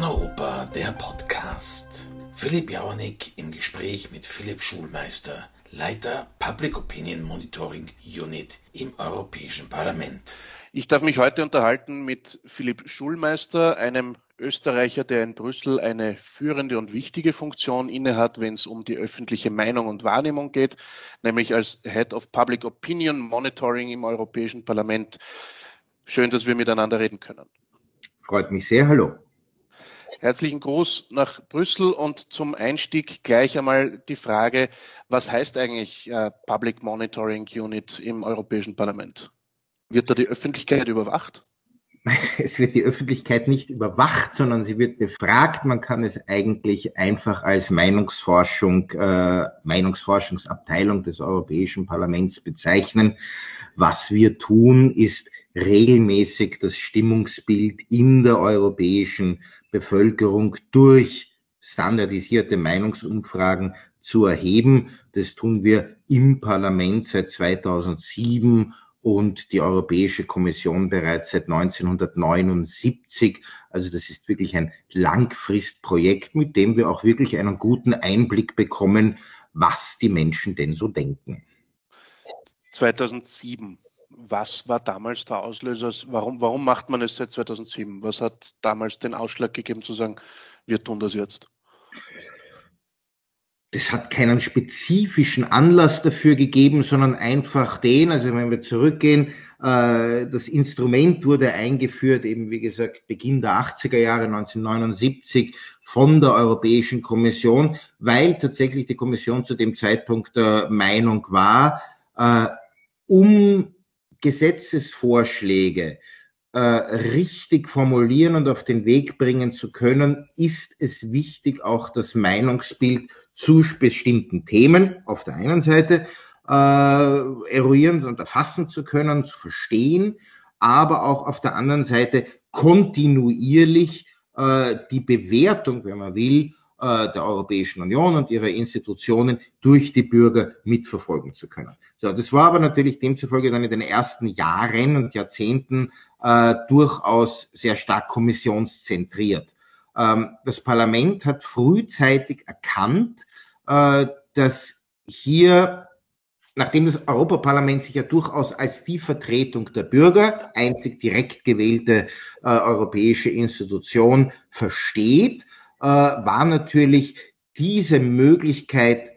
Paneuropa, der Podcast. Philipp Jauernick im Gespräch mit Philipp Schulmeister, Leiter Public Opinion Monitoring Unit im Europäischen Parlament. Ich darf mich heute unterhalten mit Philipp Schulmeister, einem Österreicher, der in Brüssel eine führende und wichtige Funktion innehat, wenn es um die öffentliche Meinung und Wahrnehmung geht, nämlich als Head of Public Opinion Monitoring im Europäischen Parlament. Schön, dass wir miteinander reden können. Freut mich sehr. Hallo. Herzlichen Gruß nach Brüssel und zum Einstieg gleich einmal die Frage, was heißt eigentlich äh, Public Monitoring Unit im Europäischen Parlament? Wird da die Öffentlichkeit überwacht? Es wird die Öffentlichkeit nicht überwacht, sondern sie wird befragt. Man kann es eigentlich einfach als Meinungsforschung, äh, Meinungsforschungsabteilung des Europäischen Parlaments bezeichnen. Was wir tun, ist regelmäßig das Stimmungsbild in der europäischen Bevölkerung durch standardisierte Meinungsumfragen zu erheben. Das tun wir im Parlament seit 2007 und die Europäische Kommission bereits seit 1979. Also das ist wirklich ein Langfristprojekt, mit dem wir auch wirklich einen guten Einblick bekommen, was die Menschen denn so denken. 2007 was war damals der Auslöser? Warum, warum macht man es seit 2007? Was hat damals den Ausschlag gegeben zu sagen, wir tun das jetzt? Das hat keinen spezifischen Anlass dafür gegeben, sondern einfach den, also wenn wir zurückgehen, äh, das Instrument wurde eingeführt, eben wie gesagt, Beginn der 80er Jahre 1979 von der Europäischen Kommission, weil tatsächlich die Kommission zu dem Zeitpunkt der Meinung war, äh, um Gesetzesvorschläge äh, richtig formulieren und auf den Weg bringen zu können, ist es wichtig, auch das Meinungsbild zu bestimmten Themen auf der einen Seite äh, eruieren und erfassen zu können, zu verstehen, aber auch auf der anderen Seite kontinuierlich äh, die Bewertung, wenn man will, äh, der Europäischen Union und ihrer Institutionen durch die Bürger mitverfolgen zu können. So, das war aber natürlich demzufolge dann in den ersten Jahren und Jahrzehnten äh, durchaus sehr stark kommissionszentriert. Ähm, das Parlament hat frühzeitig erkannt, äh, dass hier nachdem das Europaparlament sich ja durchaus als die Vertretung der Bürger, einzig direkt gewählte äh, europäische Institution, versteht, war natürlich diese Möglichkeit,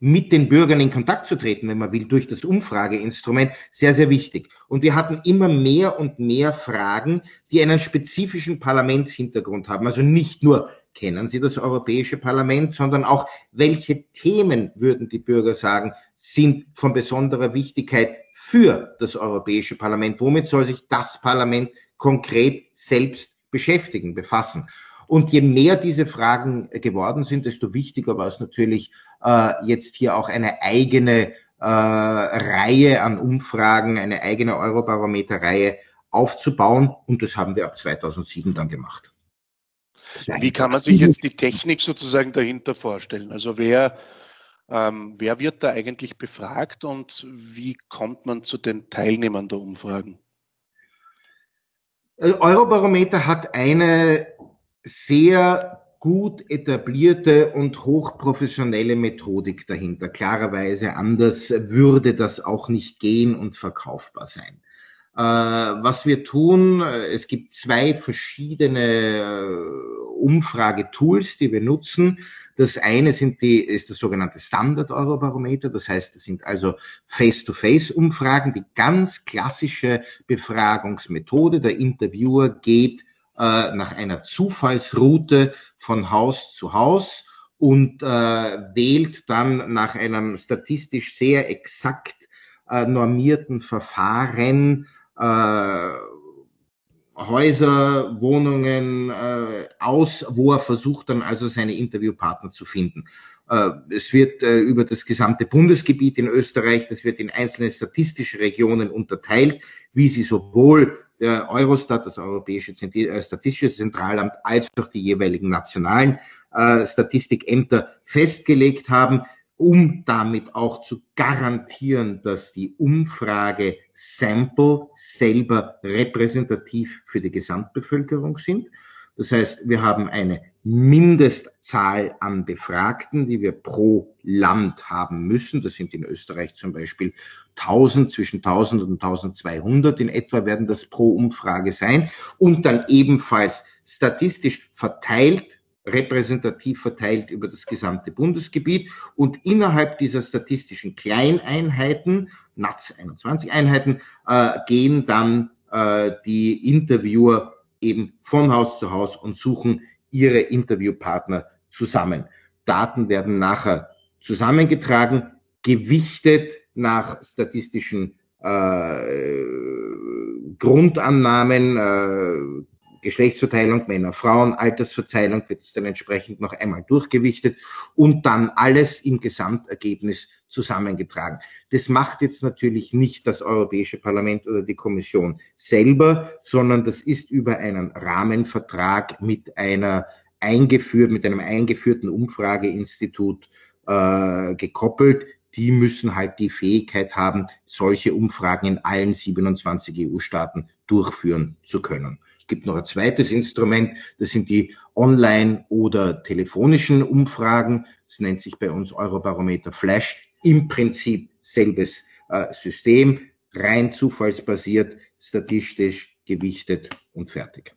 mit den Bürgern in Kontakt zu treten, wenn man will, durch das Umfrageinstrument, sehr, sehr wichtig. Und wir hatten immer mehr und mehr Fragen, die einen spezifischen Parlamentshintergrund haben. Also nicht nur, kennen Sie das Europäische Parlament, sondern auch, welche Themen, würden die Bürger sagen, sind von besonderer Wichtigkeit für das Europäische Parlament? Womit soll sich das Parlament konkret selbst beschäftigen, befassen? Und je mehr diese Fragen geworden sind, desto wichtiger war es natürlich, äh, jetzt hier auch eine eigene äh, Reihe an Umfragen, eine eigene Eurobarometer-Reihe aufzubauen. Und das haben wir ab 2007 dann gemacht. Wie kann man sich jetzt die Technik sozusagen dahinter vorstellen? Also wer, ähm, wer wird da eigentlich befragt und wie kommt man zu den Teilnehmern der Umfragen? Eurobarometer hat eine sehr gut etablierte und hochprofessionelle Methodik dahinter. Klarerweise anders würde das auch nicht gehen und verkaufbar sein. Äh, was wir tun, äh, es gibt zwei verschiedene äh, Umfragetools, die wir nutzen. Das eine sind die, ist das sogenannte Standard-Eurobarometer. Das heißt, das sind also Face-to-Face-Umfragen, die ganz klassische Befragungsmethode. Der Interviewer geht äh, nach einer Zufallsroute von Haus zu Haus und äh, wählt dann nach einem statistisch sehr exakt äh, normierten Verfahren äh, Häuser, Wohnungen äh, aus, wo er versucht dann also seine Interviewpartner zu finden. Äh, es wird äh, über das gesamte Bundesgebiet in Österreich, das wird in einzelne statistische Regionen unterteilt, wie sie sowohl der Eurostat, das Europäische äh, Statistische Zentralamt, als auch die jeweiligen nationalen äh, Statistikämter festgelegt haben, um damit auch zu garantieren, dass die Umfrage Sample selber repräsentativ für die Gesamtbevölkerung sind. Das heißt, wir haben eine Mindestzahl an Befragten, die wir pro Land haben müssen. Das sind in Österreich zum Beispiel 1000, zwischen 1000 und 1200 in etwa werden das pro Umfrage sein. Und dann ebenfalls statistisch verteilt, repräsentativ verteilt über das gesamte Bundesgebiet. Und innerhalb dieser statistischen Kleineinheiten, NATS 21 Einheiten, äh, gehen dann äh, die Interviewer eben von Haus zu Haus und suchen ihre Interviewpartner zusammen. Daten werden nachher zusammengetragen, gewichtet nach statistischen äh, Grundannahmen, äh, Geschlechtsverteilung, Männer, Frauen, Altersverteilung wird es dann entsprechend noch einmal durchgewichtet und dann alles im Gesamtergebnis zusammengetragen. Das macht jetzt natürlich nicht das Europäische Parlament oder die Kommission selber, sondern das ist über einen Rahmenvertrag mit einer eingeführt, mit einem eingeführten Umfrageinstitut äh, gekoppelt. Die müssen halt die Fähigkeit haben, solche Umfragen in allen 27 EU-Staaten durchführen zu können. Es gibt noch ein zweites Instrument, das sind die online- oder telefonischen Umfragen. Das nennt sich bei uns Eurobarometer Flash im Prinzip selbes äh, System, rein zufallsbasiert, statistisch gewichtet und fertig.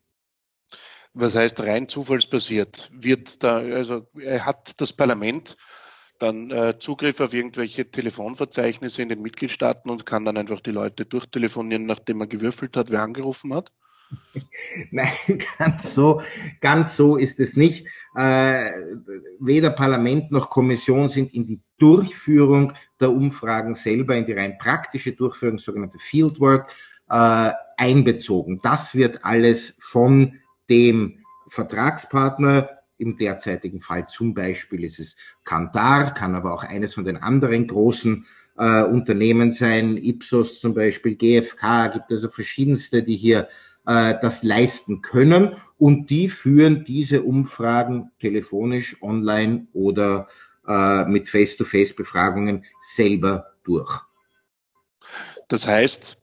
Was heißt rein zufallsbasiert? Wird da, also hat das Parlament dann äh, Zugriff auf irgendwelche Telefonverzeichnisse in den Mitgliedstaaten und kann dann einfach die Leute durchtelefonieren, nachdem man gewürfelt hat, wer angerufen hat? Nein, ganz so, ganz so ist es nicht. Äh, weder Parlament noch Kommission sind in die Durchführung der Umfragen selber, in die rein praktische Durchführung, sogenannte Fieldwork, äh, einbezogen. Das wird alles von dem Vertragspartner, im derzeitigen Fall zum Beispiel ist es Kantar, kann aber auch eines von den anderen großen äh, Unternehmen sein, Ipsos zum Beispiel, GfK, gibt also verschiedenste, die hier äh, das leisten können und die führen diese Umfragen telefonisch, online oder äh, mit Face-to-Face-Befragungen selber durch. Das heißt,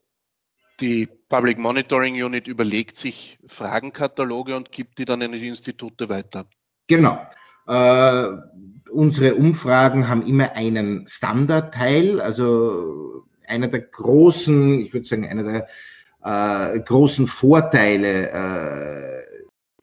die Public Monitoring Unit überlegt sich Fragenkataloge und gibt die dann in die Institute weiter. Genau. Äh, unsere Umfragen haben immer einen Standardteil, also einer der großen, ich würde sagen, einer der äh, großen Vorteile äh,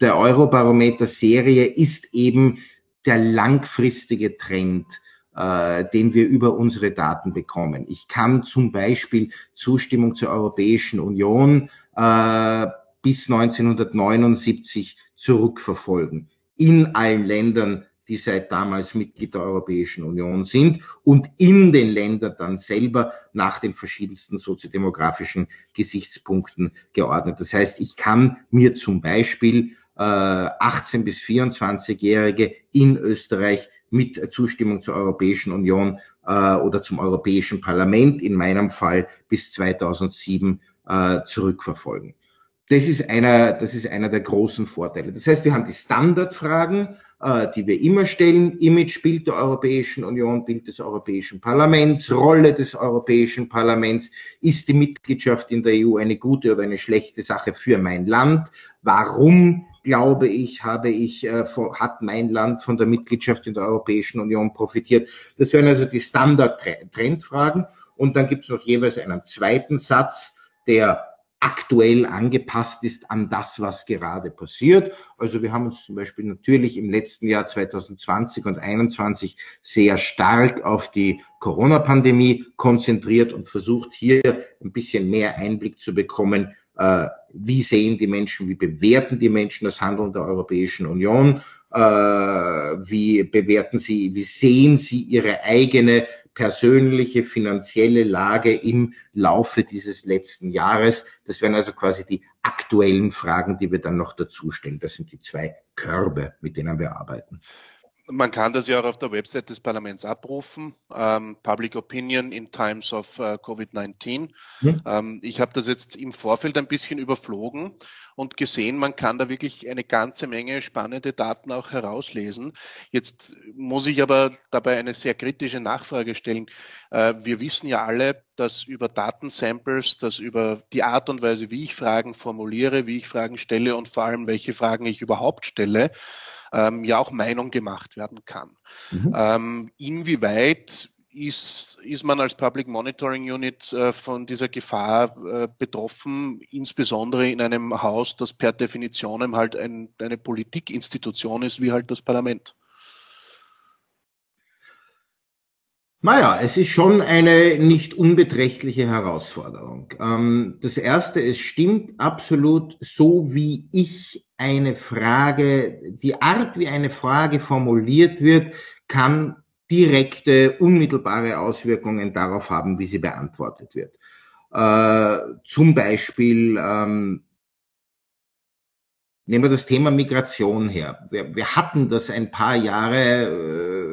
der Eurobarometer-Serie ist eben der langfristige Trend, äh, den wir über unsere Daten bekommen. Ich kann zum Beispiel Zustimmung zur Europäischen Union äh, bis 1979 zurückverfolgen in allen Ländern die seit damals Mitglied der Europäischen Union sind und in den Ländern dann selber nach den verschiedensten soziodemografischen Gesichtspunkten geordnet. Das heißt, ich kann mir zum Beispiel äh, 18 bis 24-Jährige in Österreich mit Zustimmung zur Europäischen Union äh, oder zum Europäischen Parlament in meinem Fall bis 2007 äh, zurückverfolgen. Das ist einer, das ist einer der großen Vorteile. Das heißt, wir haben die Standardfragen, äh, die wir immer stellen. Imagebild der Europäischen Union, Bild des Europäischen Parlaments, Rolle des Europäischen Parlaments. Ist die Mitgliedschaft in der EU eine gute oder eine schlechte Sache für mein Land? Warum glaube ich, habe ich, äh, hat mein Land von der Mitgliedschaft in der Europäischen Union profitiert? Das wären also die Standard-Trendfragen. Und dann gibt es noch jeweils einen zweiten Satz, der aktuell angepasst ist an das, was gerade passiert. Also wir haben uns zum Beispiel natürlich im letzten Jahr 2020 und 2021 sehr stark auf die Corona-Pandemie konzentriert und versucht hier ein bisschen mehr Einblick zu bekommen, äh, wie sehen die Menschen, wie bewerten die Menschen das Handeln der Europäischen Union, äh, wie bewerten sie, wie sehen sie ihre eigene persönliche finanzielle Lage im Laufe dieses letzten Jahres. Das wären also quasi die aktuellen Fragen, die wir dann noch dazu stellen. Das sind die zwei Körbe, mit denen wir arbeiten. Man kann das ja auch auf der Website des Parlaments abrufen. Ähm, Public Opinion in Times of uh, COVID-19. Hm. Ähm, ich habe das jetzt im Vorfeld ein bisschen überflogen und gesehen, man kann da wirklich eine ganze Menge spannende Daten auch herauslesen. Jetzt muss ich aber dabei eine sehr kritische Nachfrage stellen. Äh, wir wissen ja alle, dass über Datensamples, dass über die Art und Weise, wie ich Fragen formuliere, wie ich Fragen stelle und vor allem, welche Fragen ich überhaupt stelle, ähm, ja auch Meinung gemacht werden kann. Mhm. Ähm, inwieweit ist, ist man als Public Monitoring Unit äh, von dieser Gefahr äh, betroffen, insbesondere in einem Haus, das per Definition halt ein, eine Politikinstitution ist, wie halt das Parlament? Naja, es ist schon eine nicht unbeträchtliche Herausforderung. Ähm, das Erste, es stimmt absolut, so wie ich eine Frage, die Art, wie eine Frage formuliert wird, kann direkte, unmittelbare Auswirkungen darauf haben, wie sie beantwortet wird. Äh, zum Beispiel, ähm, nehmen wir das Thema Migration her. Wir, hatten das ein paar Jahre äh,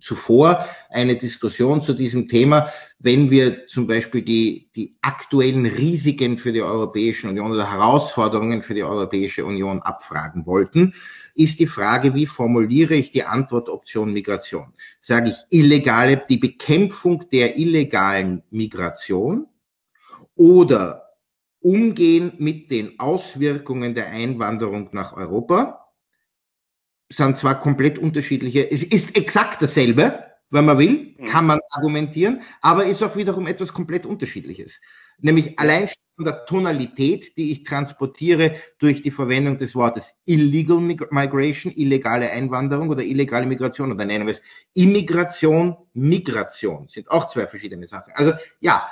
zuvor eine Diskussion zu diesem Thema, wenn wir zum Beispiel die, die aktuellen Risiken für die Europäische Union oder Herausforderungen für die Europäische Union abfragen wollten, ist die Frage, wie formuliere ich die Antwortoption Migration? Sage ich illegale, die Bekämpfung der illegalen Migration oder Umgehen mit den Auswirkungen der Einwanderung nach Europa sind zwar komplett unterschiedliche, es ist exakt dasselbe, wenn man will, mhm. kann man argumentieren, aber ist auch wiederum etwas komplett unterschiedliches. Nämlich allein von der Tonalität, die ich transportiere durch die Verwendung des Wortes Illegal Migration, illegale Einwanderung oder illegale Migration oder nennen wir es Immigration, Migration, sind auch zwei verschiedene Sachen. Also ja,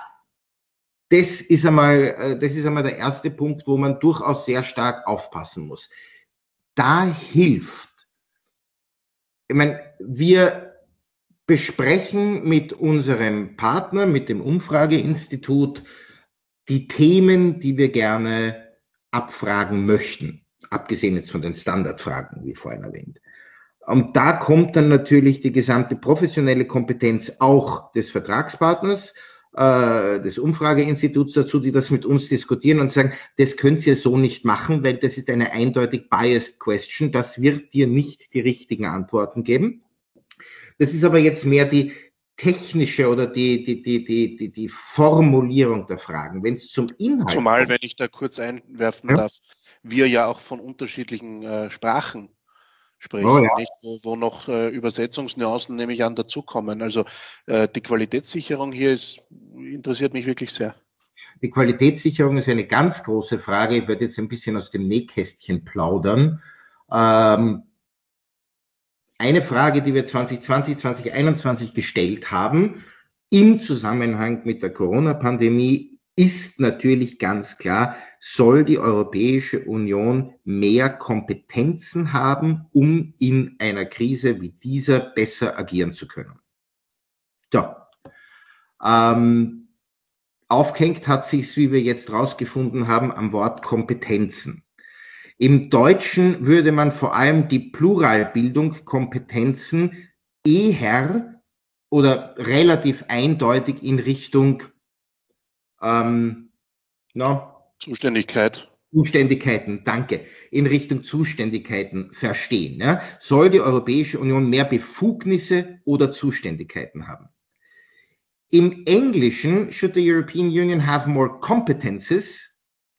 das ist einmal, äh, das ist einmal der erste Punkt, wo man durchaus sehr stark aufpassen muss. Da hilft ich meine, wir besprechen mit unserem Partner, mit dem Umfrageinstitut, die Themen, die wir gerne abfragen möchten, abgesehen jetzt von den Standardfragen, wie vorhin erwähnt. Und da kommt dann natürlich die gesamte professionelle Kompetenz auch des Vertragspartners, äh, des Umfrageinstituts dazu, die das mit uns diskutieren und sagen, das könnt ihr so nicht machen, weil das ist eine eindeutig biased question. Das wird dir nicht die richtigen Antworten geben. Das ist aber jetzt mehr die technische oder die, die, die, die, die, die Formulierung der Fragen. Wenn es zum Inhalt. Zumal, wenn ich da kurz einwerfen ja. darf, wir ja auch von unterschiedlichen äh, Sprachen sprechen, oh, ja. nicht, wo, wo noch äh, Übersetzungsnuancen nämlich an dazukommen. Also äh, die Qualitätssicherung hier ist, interessiert mich wirklich sehr. Die Qualitätssicherung ist eine ganz große Frage. Ich werde jetzt ein bisschen aus dem Nähkästchen plaudern. Ähm, eine Frage, die wir 2020, 2021 gestellt haben, im Zusammenhang mit der Corona-Pandemie, ist natürlich ganz klar, soll die Europäische Union mehr Kompetenzen haben, um in einer Krise wie dieser besser agieren zu können. So. Ähm, aufgehängt hat sich's, wie wir jetzt rausgefunden haben, am Wort Kompetenzen. Im Deutschen würde man vor allem die Pluralbildung Kompetenzen eher oder relativ eindeutig in Richtung ähm, no, Zuständigkeit. Zuständigkeiten, danke, in Richtung Zuständigkeiten verstehen. Ja? Soll die Europäische Union mehr Befugnisse oder Zuständigkeiten haben? Im Englischen should the European Union have more competences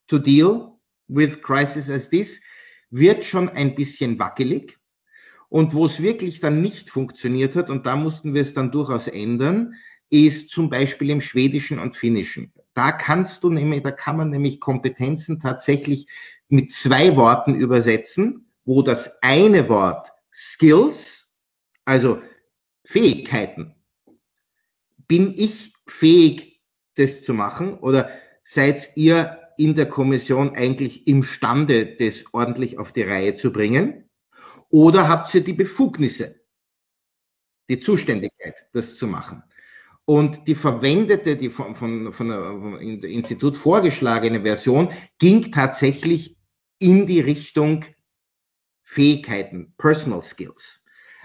to deal with crisis as this, wird schon ein bisschen wackelig. Und wo es wirklich dann nicht funktioniert hat, und da mussten wir es dann durchaus ändern, ist zum Beispiel im Schwedischen und Finnischen. Da kannst du nämlich, da kann man nämlich Kompetenzen tatsächlich mit zwei Worten übersetzen, wo das eine Wort Skills, also Fähigkeiten, bin ich fähig, das zu machen oder seid ihr in der Kommission eigentlich imstande, das ordentlich auf die Reihe zu bringen? Oder habt ihr die Befugnisse, die Zuständigkeit, das zu machen? Und die verwendete, die von, von, von vom Institut vorgeschlagene Version ging tatsächlich in die Richtung Fähigkeiten, Personal Skills.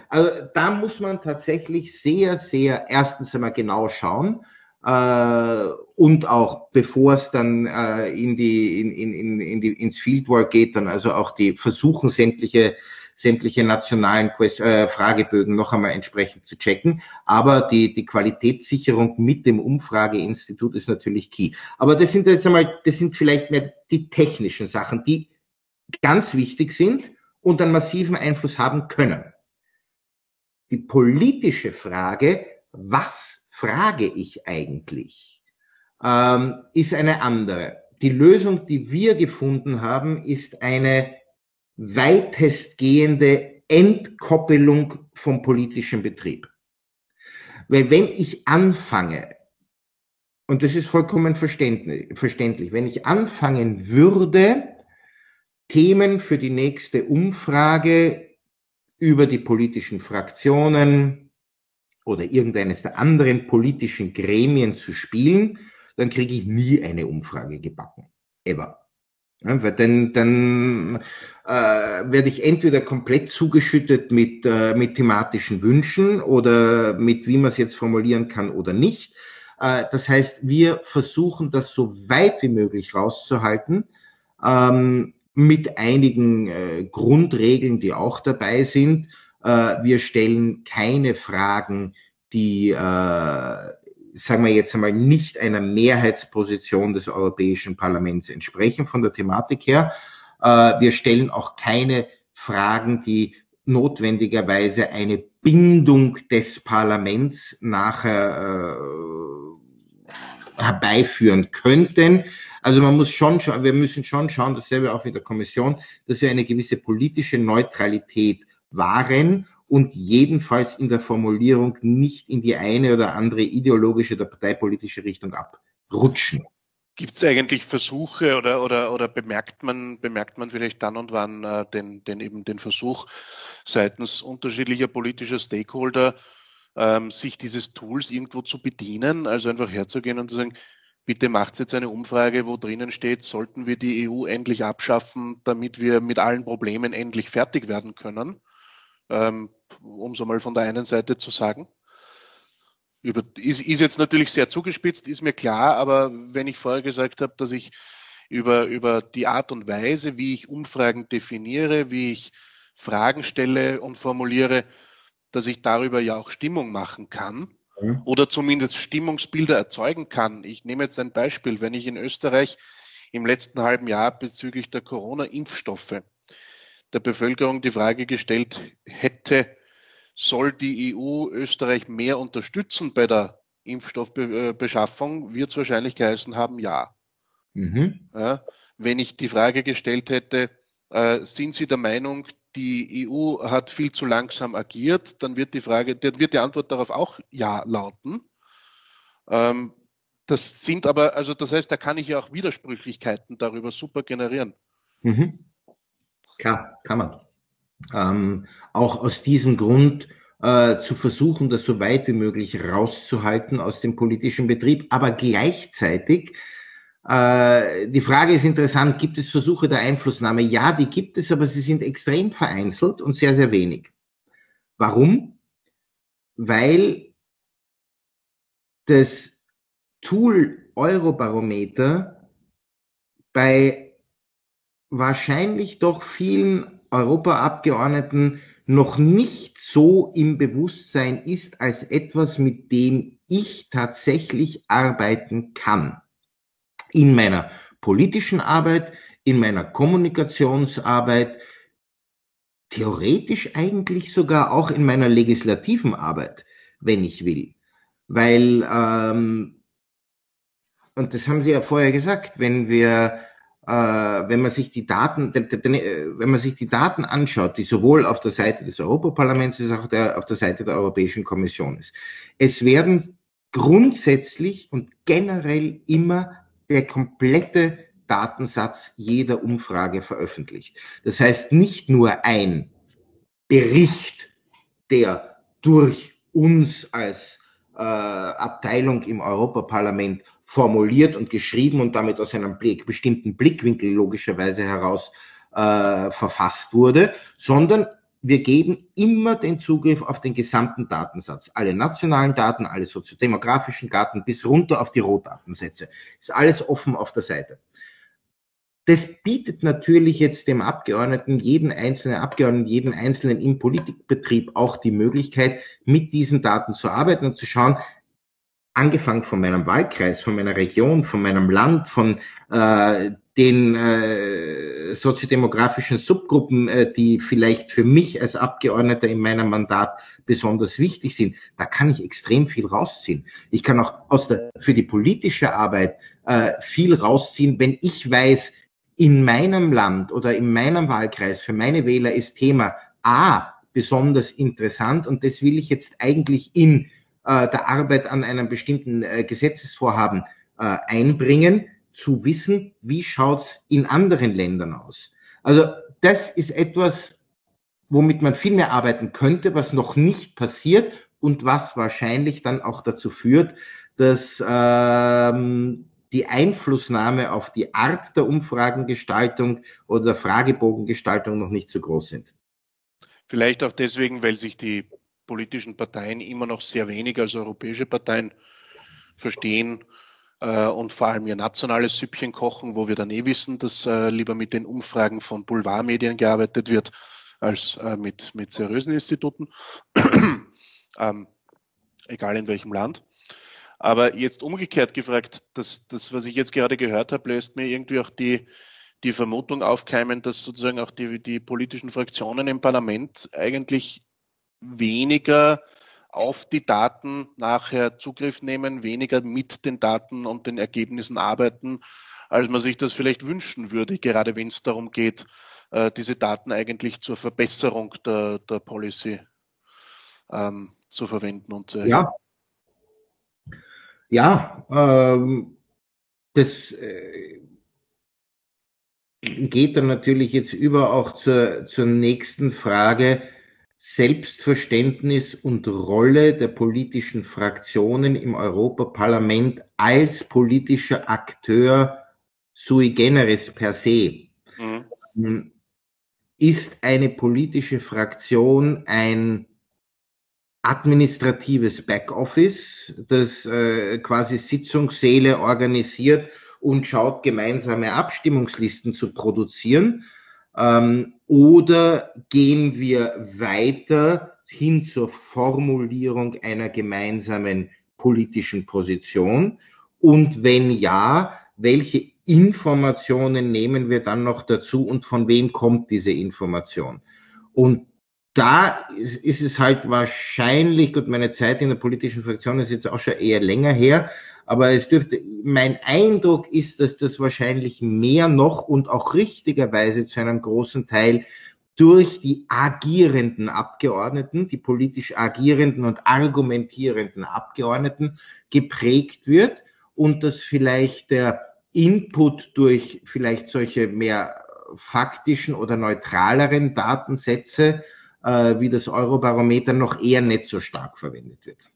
Also da muss man tatsächlich sehr, sehr erstens einmal genau schauen äh, und auch bevor es dann äh, in die, in, in, in die, ins Fieldwork geht, dann also auch die versuchen sämtliche sämtliche nationalen äh, Fragebögen noch einmal entsprechend zu checken. Aber die, die Qualitätssicherung mit dem Umfrageinstitut ist natürlich key. Aber das sind jetzt einmal, das sind vielleicht mehr die technischen Sachen, die ganz wichtig sind und einen massiven Einfluss haben können. Die politische Frage, was frage ich eigentlich, ähm, ist eine andere. Die Lösung, die wir gefunden haben, ist eine weitestgehende Entkoppelung vom politischen Betrieb. Weil wenn ich anfange, und das ist vollkommen verständlich, wenn ich anfangen würde, Themen für die nächste Umfrage über die politischen Fraktionen oder irgendeines der anderen politischen Gremien zu spielen, dann kriege ich nie eine Umfrage gebacken. Ever. Ja, weil dann, dann äh, werde ich entweder komplett zugeschüttet mit, äh, mit thematischen Wünschen oder mit, wie man es jetzt formulieren kann oder nicht. Äh, das heißt, wir versuchen das so weit wie möglich rauszuhalten, ähm, mit einigen äh, Grundregeln, die auch dabei sind. Äh, wir stellen keine Fragen, die äh, sagen wir jetzt einmal, nicht einer Mehrheitsposition des Europäischen Parlaments entsprechen von der Thematik her. Äh, wir stellen auch keine Fragen, die notwendigerweise eine Bindung des Parlaments nachher äh, herbeiführen könnten. Also man muss schon wir müssen schon schauen, dasselbe auch mit der Kommission, dass wir eine gewisse politische Neutralität wahren und jedenfalls in der Formulierung nicht in die eine oder andere ideologische oder parteipolitische Richtung abrutschen. Gibt es eigentlich Versuche oder, oder, oder bemerkt man, bemerkt man vielleicht dann und wann äh, den, den, eben den Versuch seitens unterschiedlicher politischer Stakeholder, ähm, sich dieses Tools irgendwo zu bedienen, also einfach herzugehen und zu sagen, bitte macht jetzt eine Umfrage, wo drinnen steht, sollten wir die EU endlich abschaffen, damit wir mit allen Problemen endlich fertig werden können ähm, um es einmal von der einen Seite zu sagen. Über, ist, ist jetzt natürlich sehr zugespitzt, ist mir klar, aber wenn ich vorher gesagt habe, dass ich über, über die Art und Weise, wie ich Umfragen definiere, wie ich Fragen stelle und formuliere, dass ich darüber ja auch Stimmung machen kann mhm. oder zumindest Stimmungsbilder erzeugen kann. Ich nehme jetzt ein Beispiel. Wenn ich in Österreich im letzten halben Jahr bezüglich der Corona-Impfstoffe der Bevölkerung die Frage gestellt hätte, soll die EU Österreich mehr unterstützen bei der Impfstoffbeschaffung, wird es wahrscheinlich geheißen haben, ja. Mhm. ja. Wenn ich die Frage gestellt hätte, äh, sind Sie der Meinung, die EU hat viel zu langsam agiert, dann wird die Frage, dann wird die Antwort darauf auch ja lauten. Ähm, das sind aber, also das heißt, da kann ich ja auch Widersprüchlichkeiten darüber super generieren. Mhm. Klar, kann man. Ähm, auch aus diesem Grund äh, zu versuchen, das so weit wie möglich rauszuhalten aus dem politischen Betrieb, aber gleichzeitig äh, die Frage ist interessant, gibt es Versuche der Einflussnahme? Ja, die gibt es, aber sie sind extrem vereinzelt und sehr, sehr wenig. Warum? Weil das Tool Eurobarometer bei wahrscheinlich doch vielen Europaabgeordneten noch nicht so im Bewusstsein ist als etwas, mit dem ich tatsächlich arbeiten kann. In meiner politischen Arbeit, in meiner Kommunikationsarbeit, theoretisch eigentlich sogar auch in meiner legislativen Arbeit, wenn ich will. Weil, ähm, und das haben Sie ja vorher gesagt, wenn wir wenn man sich die Daten, äh, wenn man sich die Daten anschaut, die sowohl auf der Seite des Europaparlaments als auch der, auf der Seite der Europäischen Kommission ist. Es werden grundsätzlich und generell immer der komplette Datensatz jeder Umfrage veröffentlicht. Das heißt nicht nur ein Bericht, der durch uns als äh, Abteilung im Europaparlament formuliert und geschrieben und damit aus einem Blick, bestimmten Blickwinkel logischerweise heraus äh, verfasst wurde, sondern wir geben immer den Zugriff auf den gesamten Datensatz. Alle nationalen Daten, alle soziodemografischen Daten bis runter auf die Rohdatensätze. Ist alles offen auf der Seite. Das bietet natürlich jetzt dem Abgeordneten, jeden einzelnen Abgeordneten, jeden einzelnen im Politikbetrieb auch die Möglichkeit, mit diesen Daten zu arbeiten und zu schauen, angefangen von meinem Wahlkreis, von meiner Region, von meinem Land, von äh, den äh, soziodemografischen Subgruppen, äh, die vielleicht für mich als Abgeordneter in meinem Mandat besonders wichtig sind, da kann ich extrem viel rausziehen. Ich kann auch aus der, für die politische Arbeit äh, viel rausziehen, wenn ich weiß, in meinem Land oder in meinem Wahlkreis für meine Wähler ist Thema A besonders interessant und das will ich jetzt eigentlich in äh, der Arbeit an einem bestimmten äh, Gesetzesvorhaben äh, einbringen, zu wissen, wie schaut's in anderen Ländern aus. Also das ist etwas, womit man viel mehr arbeiten könnte, was noch nicht passiert und was wahrscheinlich dann auch dazu führt, dass ähm, die Einflussnahme auf die Art der Umfragengestaltung oder der Fragebogengestaltung noch nicht so groß sind. Vielleicht auch deswegen, weil sich die politischen Parteien immer noch sehr wenig als europäische Parteien verstehen äh, und vor allem ihr nationales Süppchen kochen, wo wir dann eh wissen, dass äh, lieber mit den Umfragen von Boulevardmedien gearbeitet wird, als äh, mit, mit seriösen Instituten, ähm, egal in welchem Land. Aber jetzt umgekehrt gefragt, das, das, was ich jetzt gerade gehört habe, lässt mir irgendwie auch die, die Vermutung aufkeimen, dass sozusagen auch die, die politischen Fraktionen im Parlament eigentlich weniger auf die Daten nachher Zugriff nehmen, weniger mit den Daten und den Ergebnissen arbeiten, als man sich das vielleicht wünschen würde, gerade wenn es darum geht, äh, diese Daten eigentlich zur Verbesserung der, der Policy ähm, zu verwenden und zu erheben. Ja, ja, ähm, das äh, geht dann natürlich jetzt über auch zur, zur nächsten Frage. Selbstverständnis und Rolle der politischen Fraktionen im Europaparlament als politischer Akteur sui generis per se. Mhm. Ist eine politische Fraktion ein administratives Backoffice, das äh, quasi Sitzungssäle organisiert und schaut, gemeinsame Abstimmungslisten zu produzieren? Ähm, oder gehen wir weiter hin zur Formulierung einer gemeinsamen politischen Position? Und wenn ja, welche Informationen nehmen wir dann noch dazu und von wem kommt diese Information? Und da ist, es halt wahrscheinlich, gut, meine Zeit in der politischen Fraktion ist jetzt auch schon eher länger her, aber es dürfte, mein Eindruck ist, dass das wahrscheinlich mehr noch und auch richtigerweise zu einem großen Teil durch die agierenden Abgeordneten, die politisch agierenden und argumentierenden Abgeordneten geprägt wird und dass vielleicht der Input durch vielleicht solche mehr faktischen oder neutraleren Datensätze äh, wie das Eurobarometer noch eher nicht so stark verwendet wird.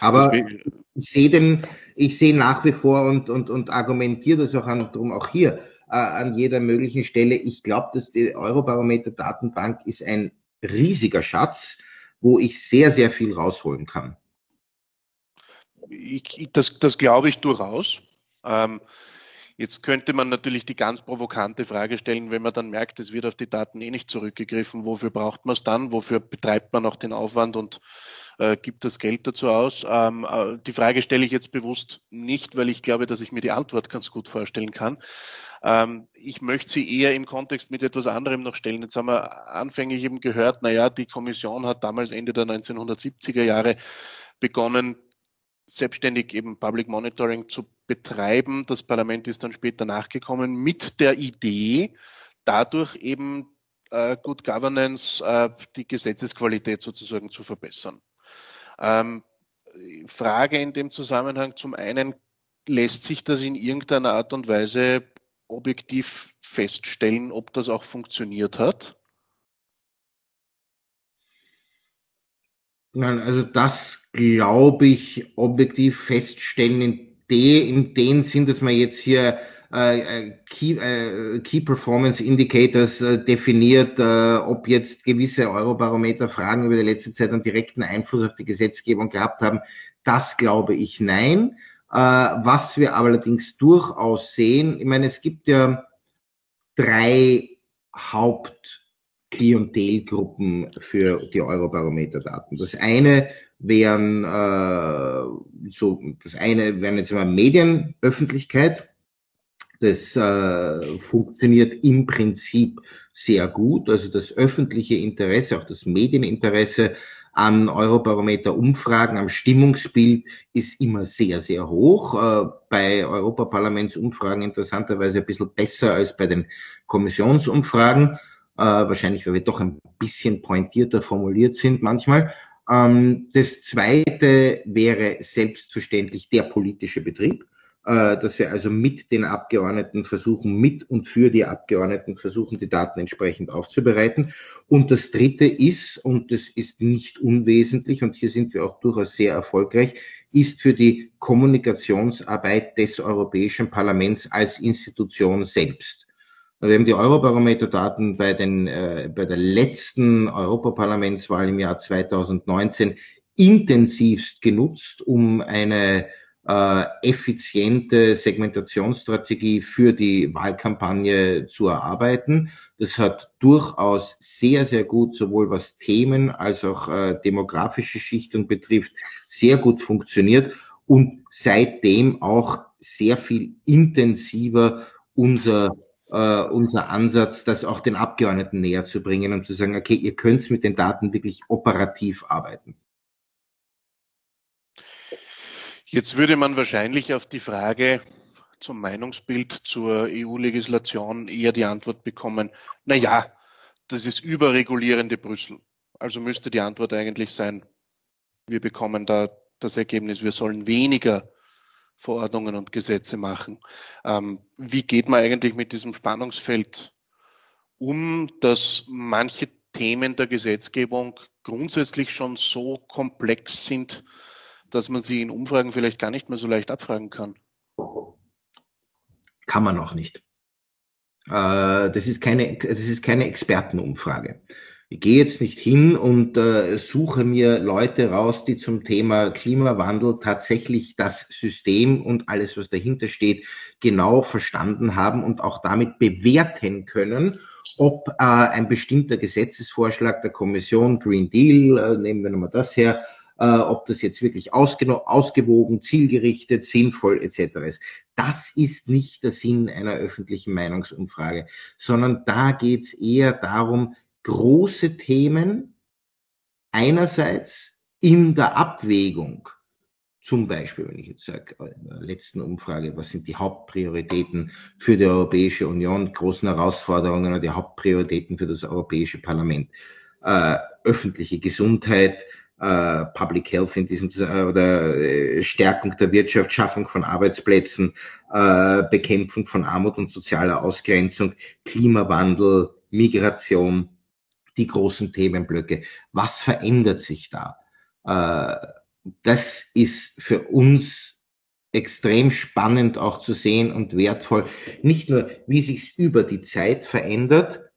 Aber ich sehe den, ich sehe nach wie vor und, und, und argumentiere das auch an, drum auch hier, äh, an jeder möglichen Stelle. Ich glaube, dass die Eurobarometer-Datenbank ist ein riesiger Schatz, wo ich sehr, sehr viel rausholen kann. Ich, das, das glaube ich durchaus. Ähm, Jetzt könnte man natürlich die ganz provokante Frage stellen, wenn man dann merkt, es wird auf die Daten eh nicht zurückgegriffen, wofür braucht man es dann? Wofür betreibt man auch den Aufwand und äh, gibt das Geld dazu aus? Ähm, äh, die Frage stelle ich jetzt bewusst nicht, weil ich glaube, dass ich mir die Antwort ganz gut vorstellen kann. Ähm, ich möchte sie eher im Kontext mit etwas anderem noch stellen. Jetzt haben wir anfänglich eben gehört, na ja, die Kommission hat damals Ende der 1970er Jahre begonnen, selbstständig eben Public Monitoring zu betreiben. Das Parlament ist dann später nachgekommen mit der Idee, dadurch eben äh, Good Governance, äh, die Gesetzesqualität sozusagen zu verbessern. Ähm, Frage in dem Zusammenhang zum einen, lässt sich das in irgendeiner Art und Weise objektiv feststellen, ob das auch funktioniert hat? Nein, also das glaube ich objektiv feststellen in, de, in dem Sinn, dass man jetzt hier Key, äh, Key Performance Indicators äh, definiert, äh, ob jetzt gewisse Eurobarometer-Fragen über die letzte Zeit einen direkten Einfluss auf die Gesetzgebung gehabt haben. Das glaube ich nein. Äh, was wir allerdings durchaus sehen, ich meine, es gibt ja drei Hauptklientelgruppen für die Eurobarometer-Daten. Das eine wären äh, so, das eine wären jetzt mal Medienöffentlichkeit. Das äh, funktioniert im Prinzip sehr gut. Also das öffentliche Interesse, auch das Medieninteresse an Eurobarometer-Umfragen, am Stimmungsbild ist immer sehr, sehr hoch. Äh, bei Europaparlamentsumfragen interessanterweise ein bisschen besser als bei den Kommissionsumfragen. Äh, wahrscheinlich, weil wir doch ein bisschen pointierter formuliert sind manchmal. Ähm, das zweite wäre selbstverständlich der politische Betrieb, dass wir also mit den Abgeordneten versuchen, mit und für die Abgeordneten versuchen, die Daten entsprechend aufzubereiten. Und das dritte ist, und das ist nicht unwesentlich, und hier sind wir auch durchaus sehr erfolgreich, ist für die Kommunikationsarbeit des Europäischen Parlaments als Institution selbst. Wir haben die Eurobarometer-Daten bei, den, äh, bei der letzten Europaparlamentswahl im Jahr 2019 intensivst genutzt, um eine äh, effiziente Segmentationsstrategie für die Wahlkampagne zu erarbeiten. Das hat durchaus sehr, sehr gut, sowohl was Themen als auch äh, demografische Schichtung betrifft, sehr gut funktioniert und seitdem auch sehr viel intensiver unser äh, unser Ansatz, das auch den Abgeordneten näher zu bringen und zu sagen, okay, ihr könnt mit den Daten wirklich operativ arbeiten. Jetzt würde man wahrscheinlich auf die Frage zum Meinungsbild zur EU-Legislation eher die Antwort bekommen, na ja, das ist überregulierende Brüssel. Also müsste die Antwort eigentlich sein, wir bekommen da das Ergebnis, wir sollen weniger Verordnungen und Gesetze machen. Ähm, wie geht man eigentlich mit diesem Spannungsfeld um, dass manche Themen der Gesetzgebung grundsätzlich schon so komplex sind, dass man sie in Umfragen vielleicht gar nicht mehr so leicht abfragen kann? Kann man auch nicht. Äh, das ist keine, das ist keine Expertenumfrage. Ich gehe jetzt nicht hin und äh, suche mir Leute raus, die zum Thema Klimawandel tatsächlich das System und alles, was dahinter steht, genau verstanden haben und auch damit bewerten können, ob äh, ein bestimmter Gesetzesvorschlag der Kommission, Green Deal, äh, nehmen wir nochmal das her, äh, ob das jetzt wirklich ausgewogen, zielgerichtet, sinnvoll etc. ist. Das ist nicht der Sinn einer öffentlichen Meinungsumfrage, sondern da geht es eher darum, große Themen einerseits in der Abwägung, zum Beispiel, wenn ich jetzt sage, in der letzten Umfrage, was sind die Hauptprioritäten für die Europäische Union, großen Herausforderungen oder die Hauptprioritäten für das Europäische Parlament? Äh, öffentliche Gesundheit, äh, Public Health in diesem äh, oder äh, Stärkung der Wirtschaft, Schaffung von Arbeitsplätzen, Bekämpfung von Armut und sozialer Ausgrenzung, Klimawandel, Migration, die großen Themenblöcke. Was verändert sich da? Das ist für uns extrem spannend auch zu sehen und wertvoll. Nicht nur, wie sich über die Zeit verändert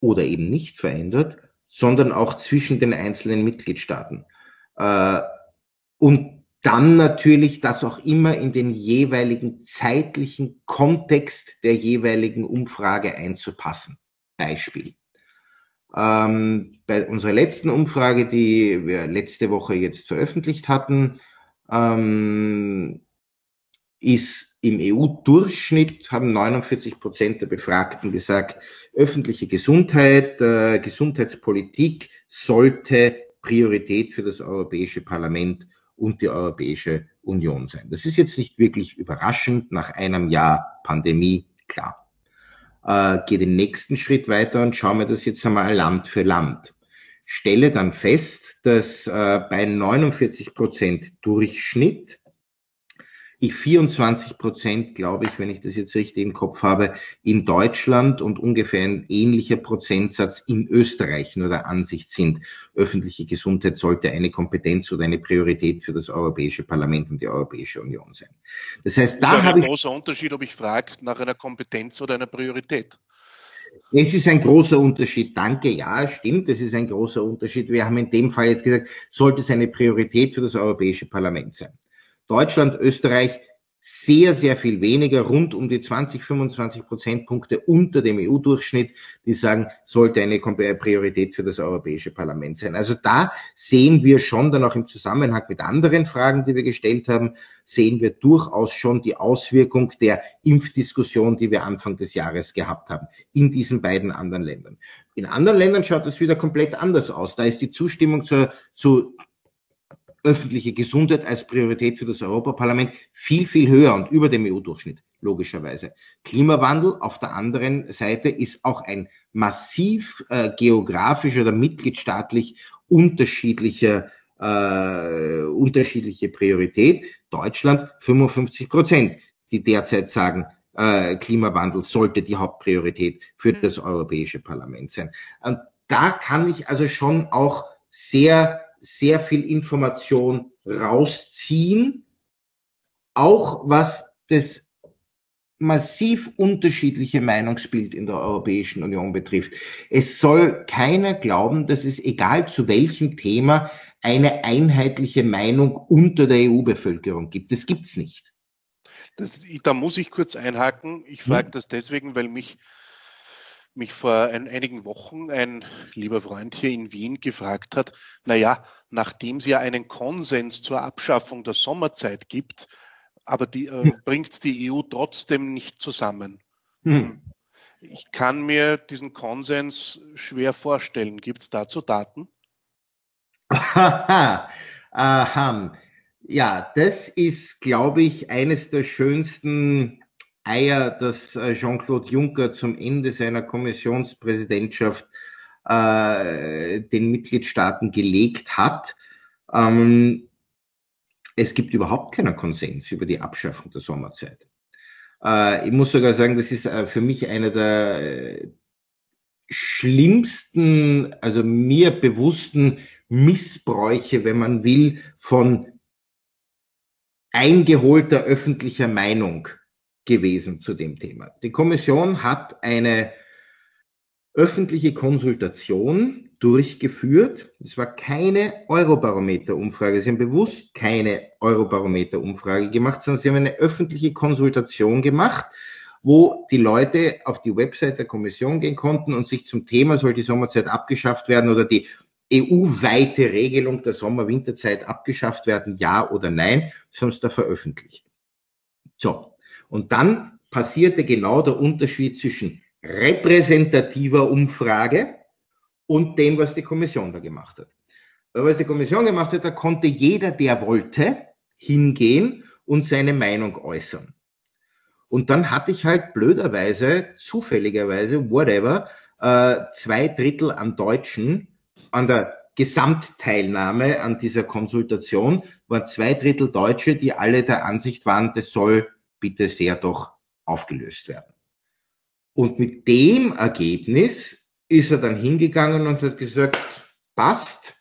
oder eben nicht verändert, sondern auch zwischen den einzelnen Mitgliedstaaten. Äh, und dann natürlich das auch immer in den jeweiligen zeitlichen Kontext der jeweiligen Umfrage einzupassen. Beispiel. Ähm, bei unserer letzten Umfrage, die wir letzte Woche jetzt veröffentlicht hatten, ähm, ist im EU-Durchschnitt haben 49 Prozent der Befragten gesagt, öffentliche Gesundheit, äh, Gesundheitspolitik sollte Priorität für das Europäische Parlament und die Europäische Union sein. Das ist jetzt nicht wirklich überraschend nach einem Jahr Pandemie, klar äh, gehe den nächsten Schritt weiter und schaue mir das jetzt einmal Land für Land. Stelle dann fest, dass äh, bei 49 Prozent Durchschnitt ich 24 Prozent, glaube ich, wenn ich das jetzt richtig im Kopf habe, in Deutschland und ungefähr ein ähnlicher Prozentsatz in Österreich nur der Ansicht sind, öffentliche Gesundheit sollte eine Kompetenz oder eine Priorität für das Europäische Parlament und die Europäische Union sein. Das heißt, da habe ich... ein großer Unterschied, ob ich frage nach einer Kompetenz oder einer Priorität. Es ist ein großer Unterschied. Danke, ja, stimmt, es ist ein großer Unterschied. Wir haben in dem Fall jetzt gesagt, sollte es eine Priorität für das Europäische Parlament sein. Deutschland, Österreich sehr, sehr viel weniger, rund um die 20, 25 Prozentpunkte unter dem EU-Durchschnitt, die sagen, sollte eine Priorität für das Europäische Parlament sein. Also da sehen wir schon dann auch im Zusammenhang mit anderen Fragen, die wir gestellt haben, sehen wir durchaus schon die Auswirkung der Impfdiskussion, die wir Anfang des Jahres gehabt haben, in diesen beiden anderen Ländern. In anderen Ländern schaut das wieder komplett anders aus. Da ist die Zustimmung zur, zu öffentliche Gesundheit als Priorität für das Europaparlament viel, viel höher und über dem EU-Durchschnitt, logischerweise. Klimawandel auf der anderen Seite ist auch ein massiv äh, geografisch oder mitgliedstaatlich unterschiedlicher, äh, unterschiedliche Priorität. Deutschland 55 Prozent, die derzeit sagen, äh, Klimawandel sollte die Hauptpriorität für das Europäische Parlament sein. Und da kann ich also schon auch sehr sehr viel Information rausziehen, auch was das massiv unterschiedliche Meinungsbild in der Europäischen Union betrifft. Es soll keiner glauben, dass es egal zu welchem Thema eine einheitliche Meinung unter der EU-Bevölkerung gibt. Das gibt's nicht. Das, da muss ich kurz einhaken. Ich frage hm. das deswegen, weil mich mich vor ein, einigen Wochen ein lieber Freund hier in Wien gefragt hat, na ja, nachdem es ja einen Konsens zur Abschaffung der Sommerzeit gibt, aber die äh, hm. bringt die EU trotzdem nicht zusammen. Hm. Ich kann mir diesen Konsens schwer vorstellen. Gibt es dazu Daten? Aha. Aha. Ja, das ist, glaube ich, eines der schönsten Eier, das äh, Jean-Claude Juncker zum Ende seiner Kommissionspräsidentschaft äh, den Mitgliedstaaten gelegt hat. Ähm, es gibt überhaupt keinen Konsens über die Abschaffung der Sommerzeit. Äh, ich muss sogar sagen, das ist äh, für mich einer der äh, schlimmsten, also mir bewussten Missbräuche, wenn man will, von eingeholter öffentlicher Meinung gewesen zu dem Thema. Die Kommission hat eine öffentliche Konsultation durchgeführt. Es war keine Eurobarometer-Umfrage. Sie haben bewusst keine Eurobarometer-Umfrage gemacht, sondern sie haben eine öffentliche Konsultation gemacht, wo die Leute auf die Website der Kommission gehen konnten und sich zum Thema, soll die Sommerzeit abgeschafft werden oder die EU-weite Regelung der Sommer-Winterzeit abgeschafft werden, ja oder nein, sie da veröffentlicht. So, und dann passierte genau der Unterschied zwischen repräsentativer Umfrage und dem, was die Kommission da gemacht hat. Weil was die Kommission gemacht hat, da konnte jeder, der wollte, hingehen und seine Meinung äußern. Und dann hatte ich halt blöderweise, zufälligerweise, whatever, äh, zwei Drittel an Deutschen an der Gesamtteilnahme an dieser Konsultation waren zwei Drittel Deutsche, die alle der Ansicht waren, das soll bitte sehr doch aufgelöst werden. Und mit dem Ergebnis ist er dann hingegangen und hat gesagt, passt,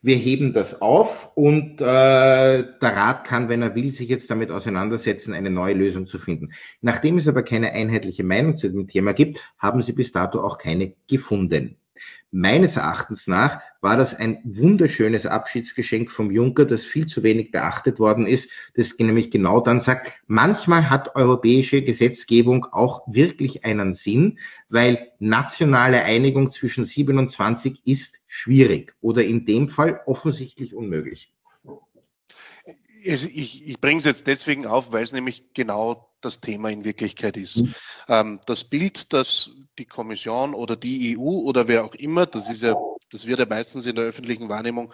wir heben das auf und äh, der Rat kann, wenn er will, sich jetzt damit auseinandersetzen, eine neue Lösung zu finden. Nachdem es aber keine einheitliche Meinung zu dem Thema gibt, haben sie bis dato auch keine gefunden. Meines Erachtens nach war das ein wunderschönes Abschiedsgeschenk vom Juncker, das viel zu wenig beachtet worden ist, das nämlich genau dann sagt, manchmal hat europäische Gesetzgebung auch wirklich einen Sinn, weil nationale Einigung zwischen 27 ist schwierig oder in dem Fall offensichtlich unmöglich. Ich, ich bringe es jetzt deswegen auf, weil es nämlich genau das Thema in Wirklichkeit ist. Mhm. Ähm, das Bild, das die Kommission oder die EU oder wer auch immer, das ist ja, das wird ja meistens in der öffentlichen Wahrnehmung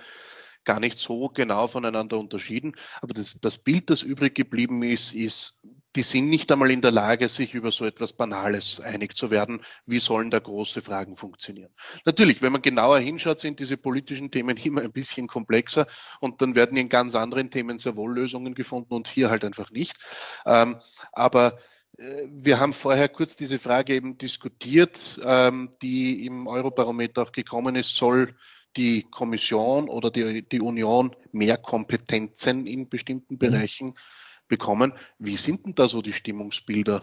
gar nicht so genau voneinander unterschieden. Aber das, das Bild, das übrig geblieben ist, ist die sind nicht einmal in der Lage, sich über so etwas Banales einig zu werden. Wie sollen da große Fragen funktionieren? Natürlich, wenn man genauer hinschaut, sind diese politischen Themen immer ein bisschen komplexer und dann werden in ganz anderen Themen sehr wohl Lösungen gefunden und hier halt einfach nicht. Ähm, aber äh, wir haben vorher kurz diese Frage eben diskutiert, ähm, die im Eurobarometer auch gekommen ist, soll die Kommission oder die, die Union mehr Kompetenzen in bestimmten mhm. Bereichen bekommen. Wie sind denn da so die Stimmungsbilder?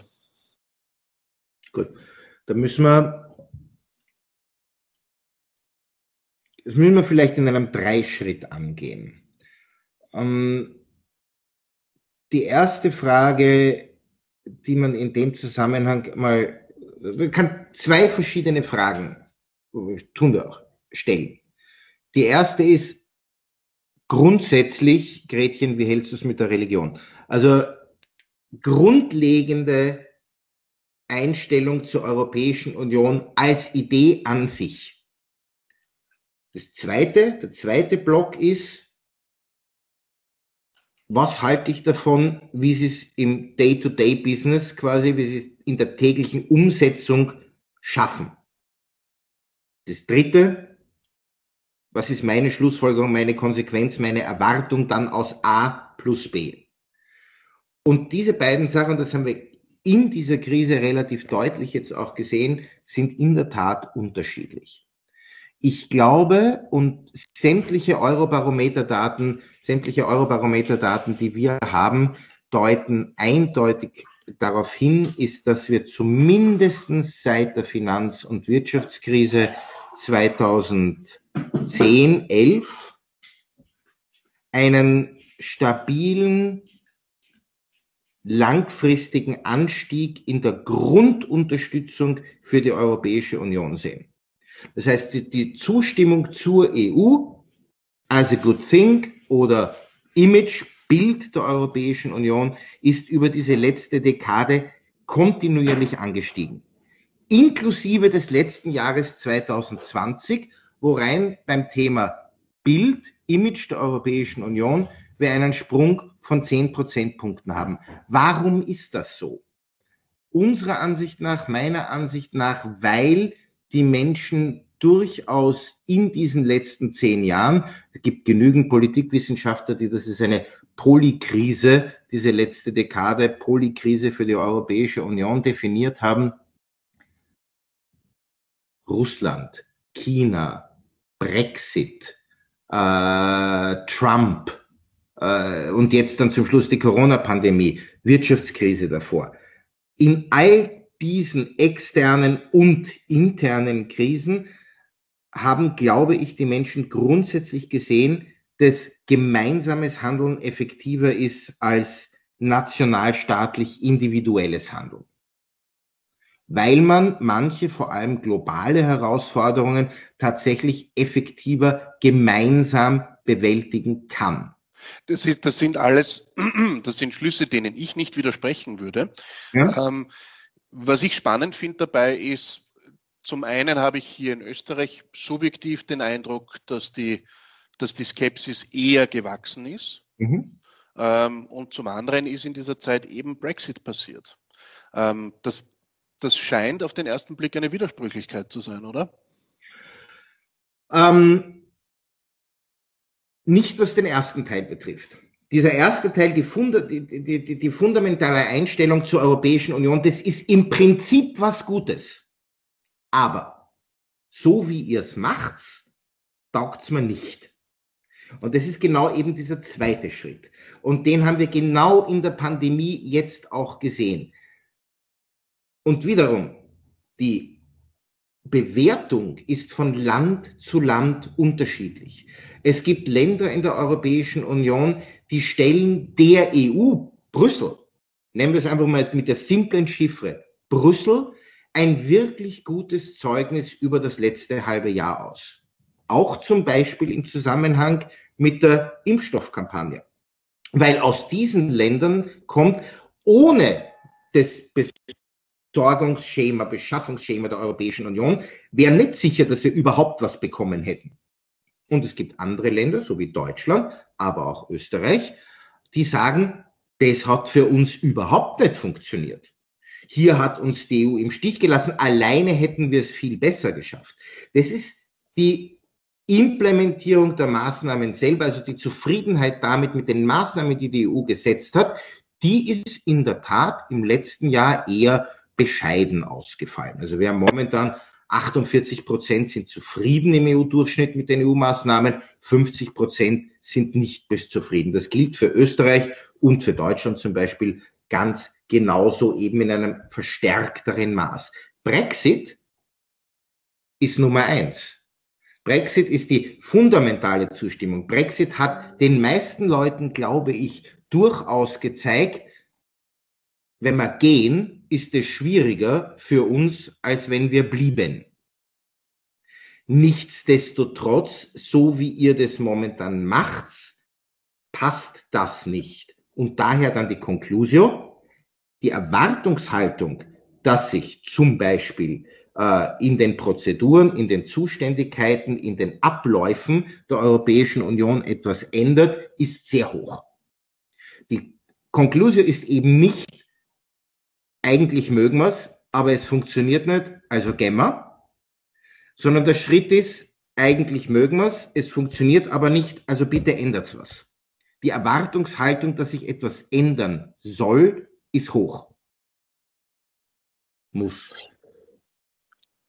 Gut, da müssen wir, das müssen wir vielleicht in einem Dreischritt angehen. Ähm, die erste Frage, die man in dem Zusammenhang mal, man kann zwei verschiedene Fragen, tun wir auch, stellen. Die erste ist grundsätzlich, Gretchen, wie hältst du es mit der Religion? Also grundlegende Einstellung zur Europäischen Union als Idee an sich. Das zweite, der zweite Block ist, was halte ich davon, wie sie es im Day-to-Day-Business quasi, wie sie es in der täglichen Umsetzung schaffen. Das dritte, was ist meine Schlussfolgerung, meine Konsequenz, meine Erwartung dann aus A plus B? Und diese beiden Sachen, das haben wir in dieser Krise relativ deutlich jetzt auch gesehen, sind in der Tat unterschiedlich. Ich glaube, und sämtliche Eurobarometer-Daten, sämtliche Eurobarometer-Daten, die wir haben, deuten eindeutig darauf hin, ist, dass wir zumindest seit der Finanz- und Wirtschaftskrise 2010, 11 einen stabilen, langfristigen Anstieg in der Grundunterstützung für die Europäische Union sehen. Das heißt, die, Zustimmung zur EU as a good thing oder Image, Bild der Europäischen Union ist über diese letzte Dekade kontinuierlich angestiegen inklusive des letzten Jahres 2020, worein beim Thema Bild, Image der Europäischen Union wir einen Sprung von 10 Prozentpunkten haben. Warum ist das so? Unserer Ansicht nach, meiner Ansicht nach, weil die Menschen durchaus in diesen letzten zehn Jahren, es gibt genügend Politikwissenschaftler, die das ist eine Polykrise, diese letzte Dekade Polykrise für die Europäische Union definiert haben, Russland, China, Brexit, äh, Trump äh, und jetzt dann zum Schluss die Corona-Pandemie, Wirtschaftskrise davor. In all diesen externen und internen Krisen haben, glaube ich, die Menschen grundsätzlich gesehen, dass gemeinsames Handeln effektiver ist als nationalstaatlich individuelles Handeln weil man manche, vor allem globale Herausforderungen, tatsächlich effektiver gemeinsam bewältigen kann. Das, ist, das sind alles, das sind Schlüsse, denen ich nicht widersprechen würde. Ja. Ähm, was ich spannend finde dabei ist, zum einen habe ich hier in Österreich subjektiv den Eindruck, dass die, dass die Skepsis eher gewachsen ist. Mhm. Ähm, und zum anderen ist in dieser Zeit eben Brexit passiert. Ähm, das, das scheint auf den ersten Blick eine Widersprüchlichkeit zu sein, oder? Ähm, nicht was den ersten Teil betrifft. Dieser erste Teil, die, Funda, die, die, die, fundamentale Einstellung zur Europäischen Union, das ist im Prinzip was Gutes. Aber so wie ihr es macht, taugt es mir nicht. Und das ist genau eben dieser zweite Schritt. Und den haben wir genau in der Pandemie jetzt auch gesehen. Und wiederum, die Bewertung ist von Land zu Land unterschiedlich. Es gibt Länder in der Europäischen Union, die stellen der EU, Brüssel, nennen wir es einfach mal mit der simplen Chiffre, Brüssel, ein wirklich gutes Zeugnis über das letzte halbe Jahr aus. Auch zum Beispiel im Zusammenhang mit der Impfstoffkampagne. Weil aus diesen Ländern kommt ohne das Versorgungsschema, Beschaffungsschema der Europäischen Union, wäre nicht sicher, dass wir überhaupt was bekommen hätten. Und es gibt andere Länder, so wie Deutschland, aber auch Österreich, die sagen, Das hat für uns überhaupt nicht funktioniert. Hier hat uns die EU im Stich gelassen. Alleine hätten wir es viel besser geschafft. Das ist die Implementierung der Maßnahmen selber, also die Zufriedenheit damit mit den Maßnahmen, die die EU gesetzt hat, die ist in der Tat im letzten Jahr eher bescheiden ausgefallen. Also wir haben momentan 48 Prozent sind zufrieden im EU-Durchschnitt mit den EU-Maßnahmen, 50 Prozent sind nicht bis zufrieden. Das gilt für Österreich und für Deutschland zum Beispiel ganz genauso eben in einem verstärkteren Maß. Brexit ist Nummer eins. Brexit ist die fundamentale Zustimmung. Brexit hat den meisten Leuten, glaube ich, durchaus gezeigt, wenn wir gehen, ist es schwieriger für uns, als wenn wir blieben. Nichtsdestotrotz, so wie ihr das momentan macht, passt das nicht. Und daher dann die Konklusion, die Erwartungshaltung, dass sich zum Beispiel äh, in den Prozeduren, in den Zuständigkeiten, in den Abläufen der Europäischen Union etwas ändert, ist sehr hoch. Die Konklusion ist eben nicht, eigentlich mögen wir es, aber es funktioniert nicht, also gehen wir. Sondern der Schritt ist, eigentlich mögen wir es, es funktioniert aber nicht, also bitte ändert was. Die Erwartungshaltung, dass sich etwas ändern soll, ist hoch. Muss.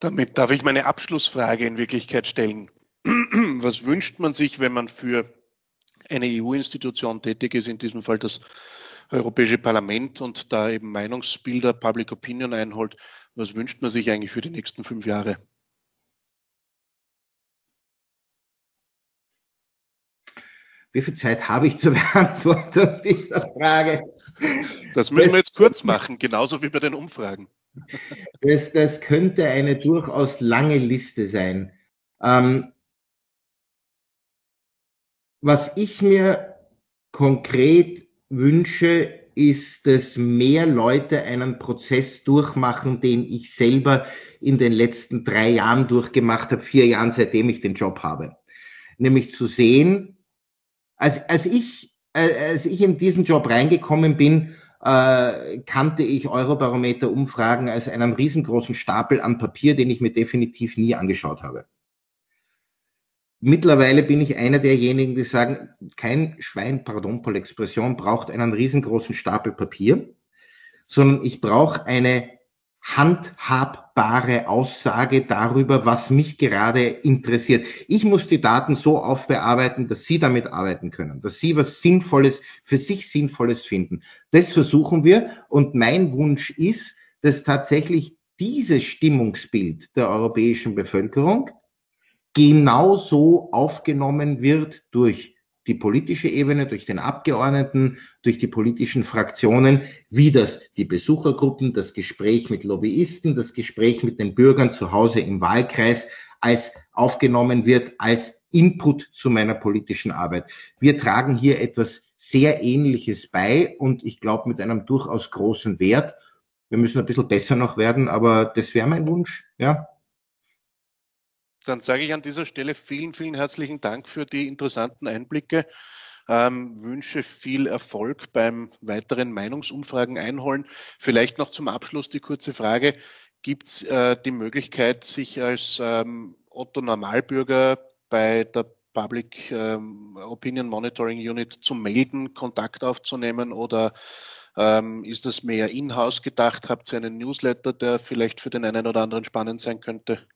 Damit darf ich meine Abschlussfrage in Wirklichkeit stellen. Was wünscht man sich, wenn man für eine EU-Institution tätig ist, in diesem Fall das Europäische Parlament und da eben Meinungsbilder, Public Opinion einholt. Was wünscht man sich eigentlich für die nächsten fünf Jahre? Wie viel Zeit habe ich zur Beantwortung dieser Frage? Das müssen wir jetzt kurz machen, genauso wie bei den Umfragen. Das, das könnte eine durchaus lange Liste sein. Ähm, was ich mir konkret wünsche, ist, dass mehr Leute einen Prozess durchmachen, den ich selber in den letzten drei Jahren durchgemacht habe, vier Jahren, seitdem ich den Job habe. Nämlich zu sehen, als, als, ich, äh, als ich in diesen Job reingekommen bin, äh, kannte ich Eurobarometer-Umfragen als einen riesengroßen Stapel an Papier, den ich mir definitiv nie angeschaut habe. Mittlerweile bin ich einer derjenigen, die sagen, kein Schwein, pardon, pour l'expression, braucht einen riesengroßen Stapel Papier, sondern ich brauche eine handhabbare Aussage darüber, was mich gerade interessiert. Ich muss die Daten so aufbearbeiten, dass Sie damit arbeiten können, dass Sie was Sinnvolles, für sich Sinnvolles finden. Das versuchen wir und mein Wunsch ist, dass tatsächlich dieses Stimmungsbild der europäischen Bevölkerung genauso aufgenommen wird durch die politische Ebene, durch den Abgeordneten, durch die politischen Fraktionen, wie das die Besuchergruppen, das Gespräch mit Lobbyisten, das Gespräch mit den Bürgern zu Hause im Wahlkreis als aufgenommen wird, als Input zu meiner politischen Arbeit. Wir tragen hier etwas sehr Ähnliches bei und ich glaube mit einem durchaus großen Wert. Wir müssen ein bisschen besser noch werden, aber das wäre mein Wunsch, ja. Dann sage ich an dieser Stelle vielen, vielen herzlichen Dank für die interessanten Einblicke. Ähm, wünsche viel Erfolg beim weiteren Meinungsumfragen einholen. Vielleicht noch zum Abschluss die kurze Frage. Gibt es äh, die Möglichkeit, sich als ähm, Otto Normalbürger bei der Public ähm, Opinion Monitoring Unit zu melden, Kontakt aufzunehmen oder ähm, ist das mehr in-house gedacht? Habt ihr einen Newsletter, der vielleicht für den einen oder anderen spannend sein könnte?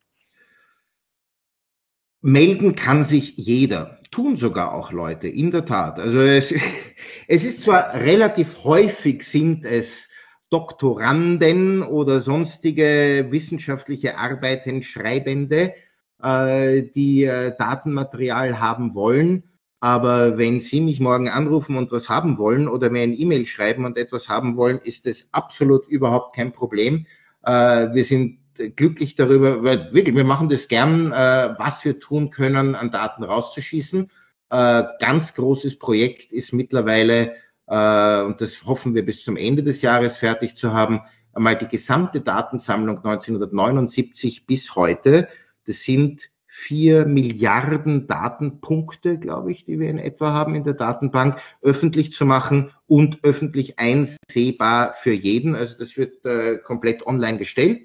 Melden kann sich jeder, tun sogar auch Leute, in der Tat. Also es, es ist zwar relativ häufig sind es Doktoranden oder sonstige wissenschaftliche Arbeiten, Schreibende, äh, die äh, Datenmaterial haben wollen. Aber wenn Sie mich morgen anrufen und was haben wollen oder mir ein E-Mail schreiben und etwas haben wollen, ist das absolut überhaupt kein Problem. Äh, wir sind glücklich darüber, weil wirklich, wir machen das gern, äh, was wir tun können, an Daten rauszuschießen. Äh, ganz großes Projekt ist mittlerweile, äh, und das hoffen wir bis zum Ende des Jahres fertig zu haben, einmal die gesamte Datensammlung 1979 bis heute. Das sind vier Milliarden Datenpunkte, glaube ich, die wir in etwa haben in der Datenbank, öffentlich zu machen und öffentlich einsehbar für jeden. Also das wird äh, komplett online gestellt.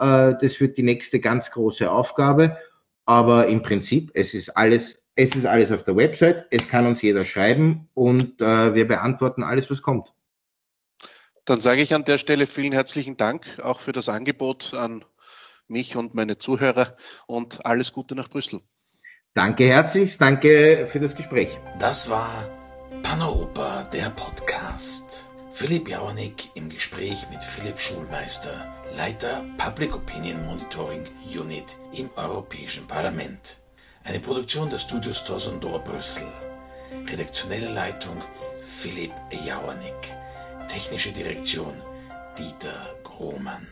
Äh, das wird die nächste ganz große Aufgabe. Aber im Prinzip, es ist alles, es ist alles auf der Website. Es kann uns jeder schreiben und äh, wir beantworten alles, was kommt. Dann sage ich an der Stelle vielen herzlichen Dank auch für das Angebot an mich und meine Zuhörer und alles Gute nach Brüssel. Danke herzlich, danke für das Gespräch. Das war Paneuropa, der Podcast. Philipp Jauernick im Gespräch mit Philipp Schulmeister, Leiter Public Opinion Monitoring Unit im Europäischen Parlament. Eine Produktion der Studios Torsondor Brüssel. Redaktionelle Leitung Philipp Jauernick. Technische Direktion Dieter Grohmann.